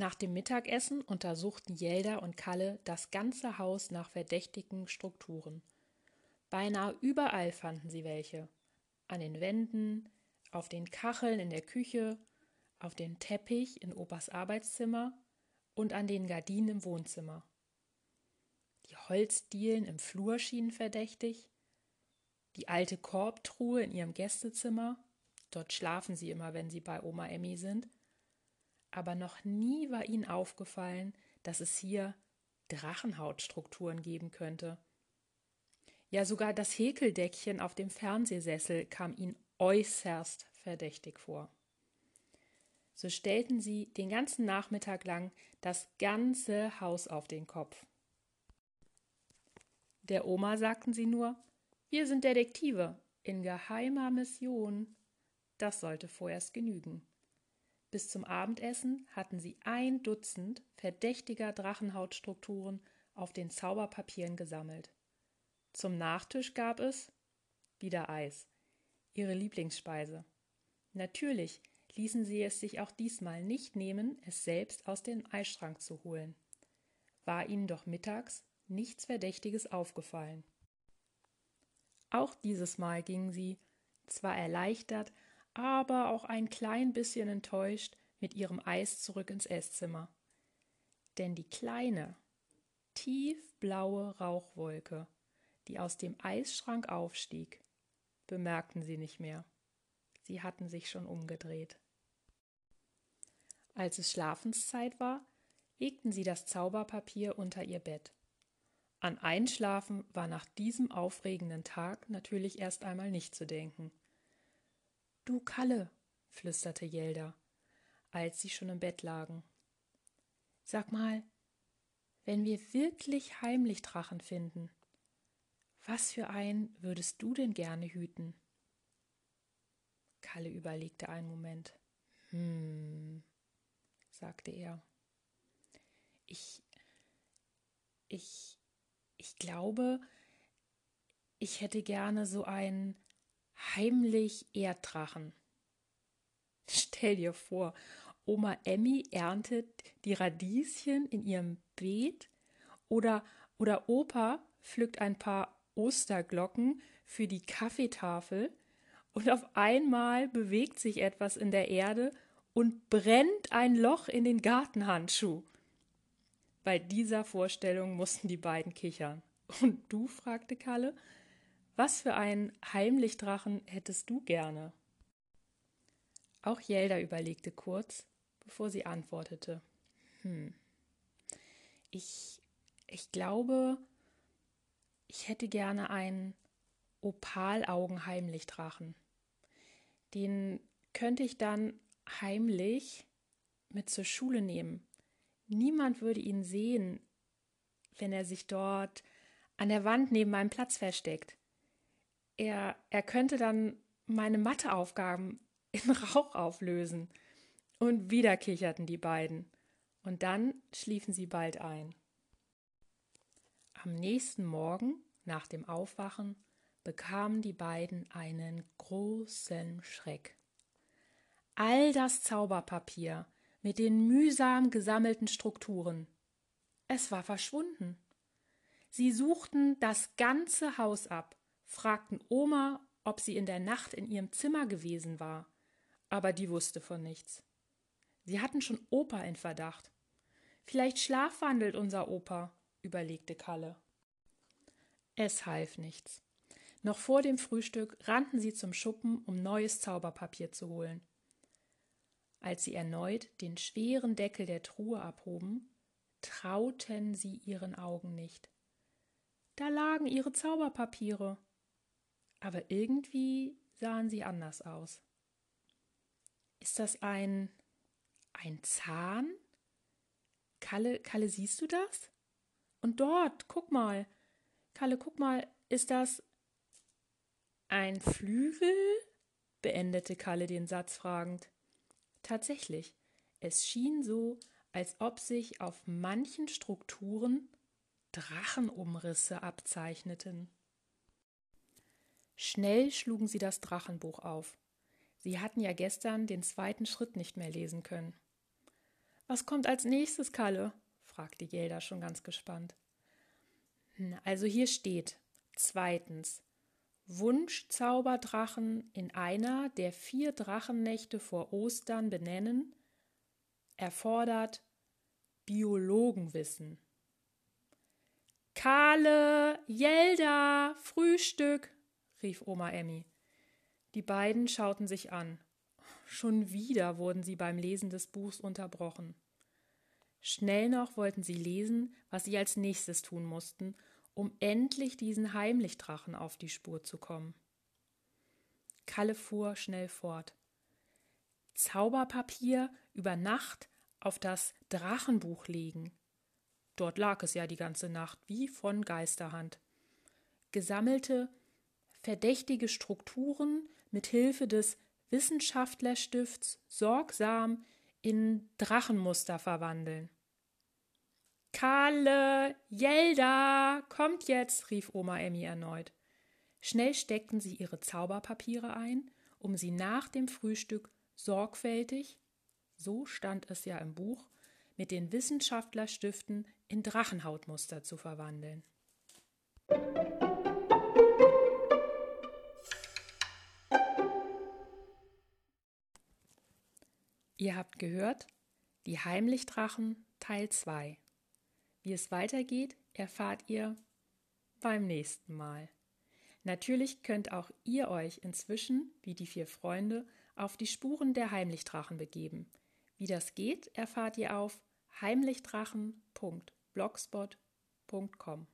Nach dem Mittagessen untersuchten Jelda und Kalle das ganze Haus nach verdächtigen Strukturen. Beinahe überall fanden sie welche. An den Wänden, auf den Kacheln in der Küche, auf dem Teppich in Opas Arbeitszimmer und an den Gardinen im Wohnzimmer. Die Holzdielen im Flur schienen verdächtig, die alte Korbtruhe in ihrem Gästezimmer, dort schlafen sie immer, wenn sie bei Oma Emmy sind, aber noch nie war ihnen aufgefallen, dass es hier Drachenhautstrukturen geben könnte. Ja, sogar das Häkeldeckchen auf dem Fernsehsessel kam ihnen äußerst verdächtig vor. So stellten sie den ganzen Nachmittag lang das ganze Haus auf den Kopf. Der Oma sagten sie nur, wir sind Detektive in geheimer Mission. Das sollte vorerst genügen. Bis zum Abendessen hatten sie ein Dutzend verdächtiger Drachenhautstrukturen auf den Zauberpapieren gesammelt. Zum Nachtisch gab es wieder Eis, ihre Lieblingsspeise. Natürlich ließen sie es sich auch diesmal nicht nehmen, es selbst aus dem Eisschrank zu holen. War ihnen doch mittags nichts Verdächtiges aufgefallen. Auch dieses Mal gingen sie, zwar erleichtert, aber auch ein klein bisschen enttäuscht, mit ihrem Eis zurück ins Esszimmer. Denn die kleine, tiefblaue Rauchwolke, die aus dem Eisschrank aufstieg, bemerkten sie nicht mehr. Sie hatten sich schon umgedreht. Als es Schlafenszeit war, legten sie das Zauberpapier unter ihr Bett. An Einschlafen war nach diesem aufregenden Tag natürlich erst einmal nicht zu denken. Du Kalle, flüsterte Jelda, als sie schon im Bett lagen. Sag mal, wenn wir wirklich heimlich Drachen finden, was für einen würdest du denn gerne hüten? Kalle überlegte einen Moment. Hm, sagte er. Ich, ich, ich glaube, ich hätte gerne so einen heimlich Erddrachen. Stell dir vor, Oma Emmy erntet die Radieschen in ihrem Beet oder, oder Opa pflückt ein paar Osterglocken für die Kaffeetafel und auf einmal bewegt sich etwas in der Erde und brennt ein Loch in den Gartenhandschuh. Bei dieser Vorstellung mussten die beiden kichern. Und du? fragte Kalle. Was für einen Heimlichdrachen hättest du gerne? Auch Jelda überlegte kurz, bevor sie antwortete. Hm. Ich, ich glaube, ich hätte gerne einen Opalaugen-Heimlichdrachen. Den könnte ich dann heimlich mit zur Schule nehmen. Niemand würde ihn sehen, wenn er sich dort an der Wand neben meinem Platz versteckt. Er, er könnte dann meine Matheaufgaben in Rauch auflösen. Und wieder kicherten die beiden. Und dann schliefen sie bald ein. Am nächsten Morgen, nach dem Aufwachen, bekamen die beiden einen großen Schreck. All das Zauberpapier, mit den mühsam gesammelten Strukturen. Es war verschwunden. Sie suchten das ganze Haus ab, fragten Oma, ob sie in der Nacht in ihrem Zimmer gewesen war, aber die wusste von nichts. Sie hatten schon Opa in Verdacht. Vielleicht schlafwandelt unser Opa, überlegte Kalle. Es half nichts. Noch vor dem Frühstück rannten sie zum Schuppen, um neues Zauberpapier zu holen. Als sie erneut den schweren Deckel der Truhe abhoben, trauten sie ihren Augen nicht. Da lagen ihre Zauberpapiere. Aber irgendwie sahen sie anders aus. Ist das ein ein Zahn? Kalle, Kalle, siehst du das? Und dort, guck mal. Kalle, guck mal, ist das ein Flügel? beendete Kalle den Satz fragend. Tatsächlich, es schien so, als ob sich auf manchen Strukturen Drachenumrisse abzeichneten. Schnell schlugen sie das Drachenbuch auf. Sie hatten ja gestern den zweiten Schritt nicht mehr lesen können. Was kommt als nächstes, Kalle? fragte Gelda schon ganz gespannt. Hm, also hier steht zweitens Wunschzauberdrachen in einer der vier Drachennächte vor Ostern benennen, erfordert Biologenwissen. Kale, Jelda, Frühstück, rief Oma Emmy. Die beiden schauten sich an. Schon wieder wurden sie beim Lesen des Buchs unterbrochen. Schnell noch wollten sie lesen, was sie als nächstes tun mussten, um endlich diesen Heimlichdrachen auf die Spur zu kommen. Kalle fuhr schnell fort. Zauberpapier über Nacht auf das Drachenbuch legen. Dort lag es ja die ganze Nacht wie von Geisterhand. Gesammelte, verdächtige Strukturen mit Hilfe des Wissenschaftlerstifts sorgsam in Drachenmuster verwandeln. Kalle, Jelda, kommt jetzt, rief Oma Emmy erneut. Schnell steckten sie ihre Zauberpapiere ein, um sie nach dem Frühstück sorgfältig, so stand es ja im Buch, mit den Wissenschaftlerstiften in Drachenhautmuster zu verwandeln. Ihr habt gehört, die Heimlichdrachen Teil 2. Wie es weitergeht, erfahrt ihr beim nächsten Mal. Natürlich könnt auch ihr euch inzwischen, wie die vier Freunde, auf die Spuren der Heimlichdrachen begeben. Wie das geht, erfahrt ihr auf heimlichdrachen.blogspot.com.